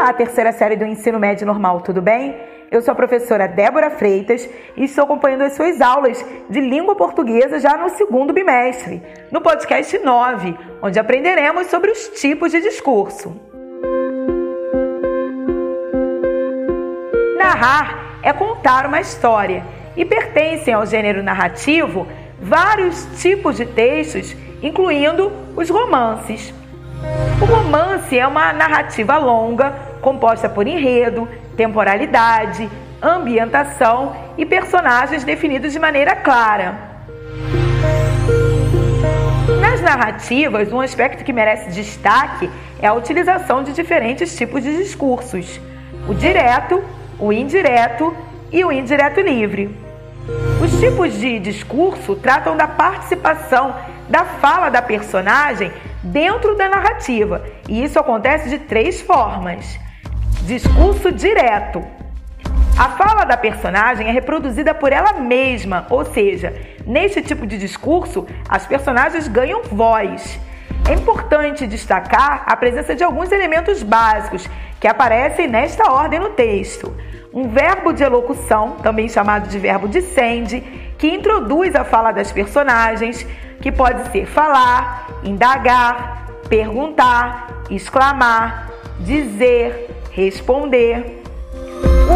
Olá, terceira série do Ensino Médio Normal, tudo bem? Eu sou a professora Débora Freitas e estou acompanhando as suas aulas de língua portuguesa já no segundo bimestre, no podcast 9, onde aprenderemos sobre os tipos de discurso. Narrar é contar uma história e pertencem ao gênero narrativo vários tipos de textos, incluindo os romances. O romance é uma narrativa longa, composta por enredo, temporalidade, ambientação e personagens definidos de maneira clara. Nas narrativas, um aspecto que merece destaque é a utilização de diferentes tipos de discursos: o direto, o indireto e o indireto livre. Os tipos de discurso tratam da participação da fala da personagem dentro da narrativa, e isso acontece de três formas: discurso direto. A fala da personagem é reproduzida por ela mesma, ou seja, neste tipo de discurso, as personagens ganham voz. É importante destacar a presença de alguns elementos básicos que aparecem nesta ordem no texto um verbo de elocução, também chamado de verbo de sende, que introduz a fala das personagens, que pode ser falar, indagar, perguntar, exclamar, dizer, responder.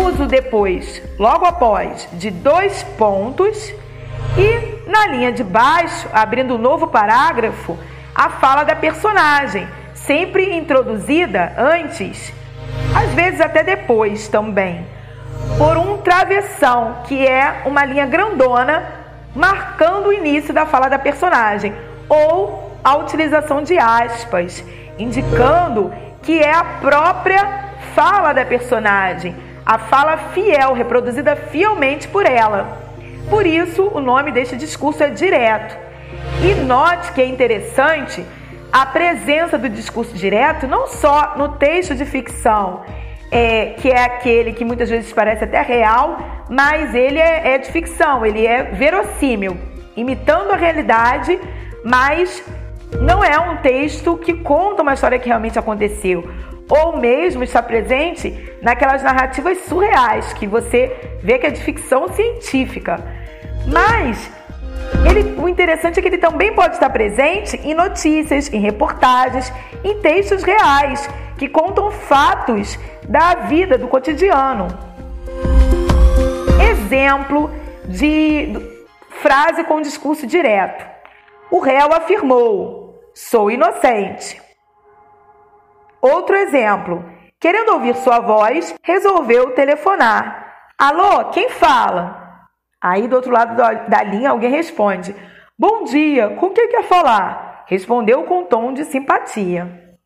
Uso depois, logo após, de dois pontos e na linha de baixo, abrindo um novo parágrafo, a fala da personagem, sempre introduzida antes, às vezes até depois também por um travessão, que é uma linha grandona marcando o início da fala da personagem, ou a utilização de aspas, indicando que é a própria fala da personagem, a fala fiel, reproduzida fielmente por ela. Por isso, o nome deste discurso é direto. E note que é interessante a presença do discurso direto não só no texto de ficção, é, que é aquele que muitas vezes parece até real, mas ele é, é de ficção, ele é verossímil, imitando a realidade, mas não é um texto que conta uma história que realmente aconteceu. Ou mesmo está presente naquelas narrativas surreais, que você vê que é de ficção científica. Mas ele, o interessante é que ele também pode estar presente em notícias, em reportagens, em textos reais, que contam fatos da vida, do cotidiano. Exemplo de frase com discurso direto. O réu afirmou: sou inocente. Outro exemplo. Querendo ouvir sua voz, resolveu telefonar. Alô, quem fala? Aí do outro lado da linha alguém responde: Bom dia, com quem quer falar? Respondeu com tom de simpatia.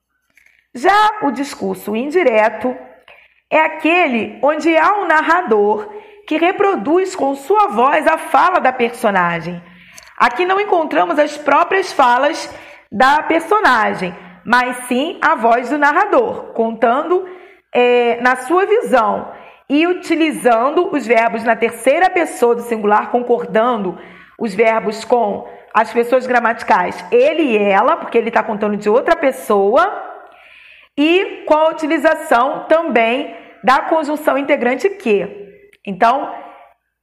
Já o discurso indireto é aquele onde há um narrador que reproduz com sua voz a fala da personagem. Aqui não encontramos as próprias falas da personagem, mas sim a voz do narrador, contando é, na sua visão e utilizando os verbos na terceira pessoa do singular, concordando os verbos com as pessoas gramaticais ele e ela, porque ele está contando de outra pessoa e com a utilização também da conjunção integrante que. Então,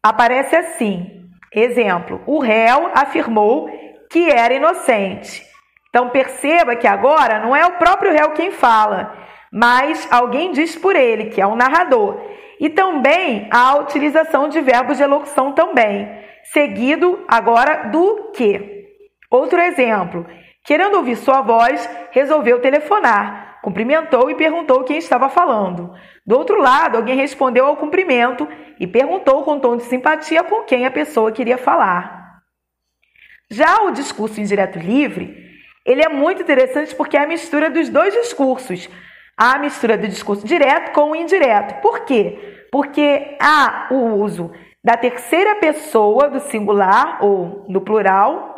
aparece assim: exemplo, o réu afirmou que era inocente. Então, perceba que agora não é o próprio réu quem fala, mas alguém diz por ele, que é o narrador. E também a utilização de verbos de elocução também, seguido agora do que. Outro exemplo, querendo ouvir sua voz, resolveu telefonar cumprimentou e perguntou quem estava falando. Do outro lado, alguém respondeu ao cumprimento e perguntou com tom de simpatia com quem a pessoa queria falar. Já o discurso indireto livre, ele é muito interessante porque é a mistura dos dois discursos. A mistura do discurso direto com o indireto. Por quê? Porque há o uso da terceira pessoa do singular ou no plural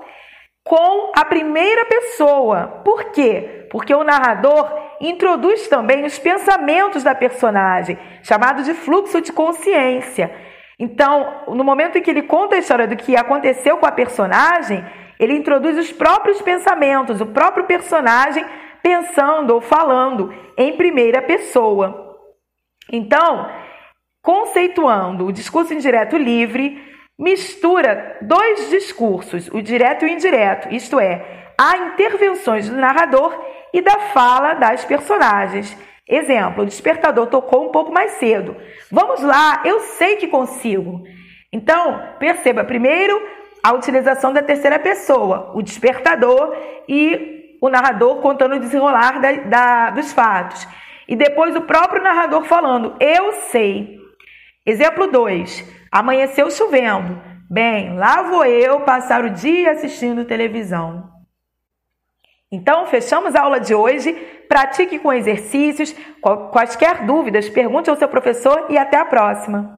com a primeira pessoa. Por quê? Porque o narrador introduz também os pensamentos da personagem, chamado de fluxo de consciência. Então, no momento em que ele conta a história do que aconteceu com a personagem, ele introduz os próprios pensamentos, o próprio personagem pensando ou falando em primeira pessoa. Então, conceituando o discurso indireto livre, mistura dois discursos, o direto e o indireto, isto é, há intervenções do narrador e da fala das personagens. Exemplo, o despertador tocou um pouco mais cedo. Vamos lá, eu sei que consigo. Então, perceba primeiro a utilização da terceira pessoa, o despertador e o narrador contando o desenrolar da, da, dos fatos. E depois o próprio narrador falando, eu sei. Exemplo 2. Amanheceu chovendo. Bem, lá vou eu passar o dia assistindo televisão. Então, fechamos a aula de hoje. Pratique com exercícios. Quaisquer dúvidas, pergunte ao seu professor e até a próxima.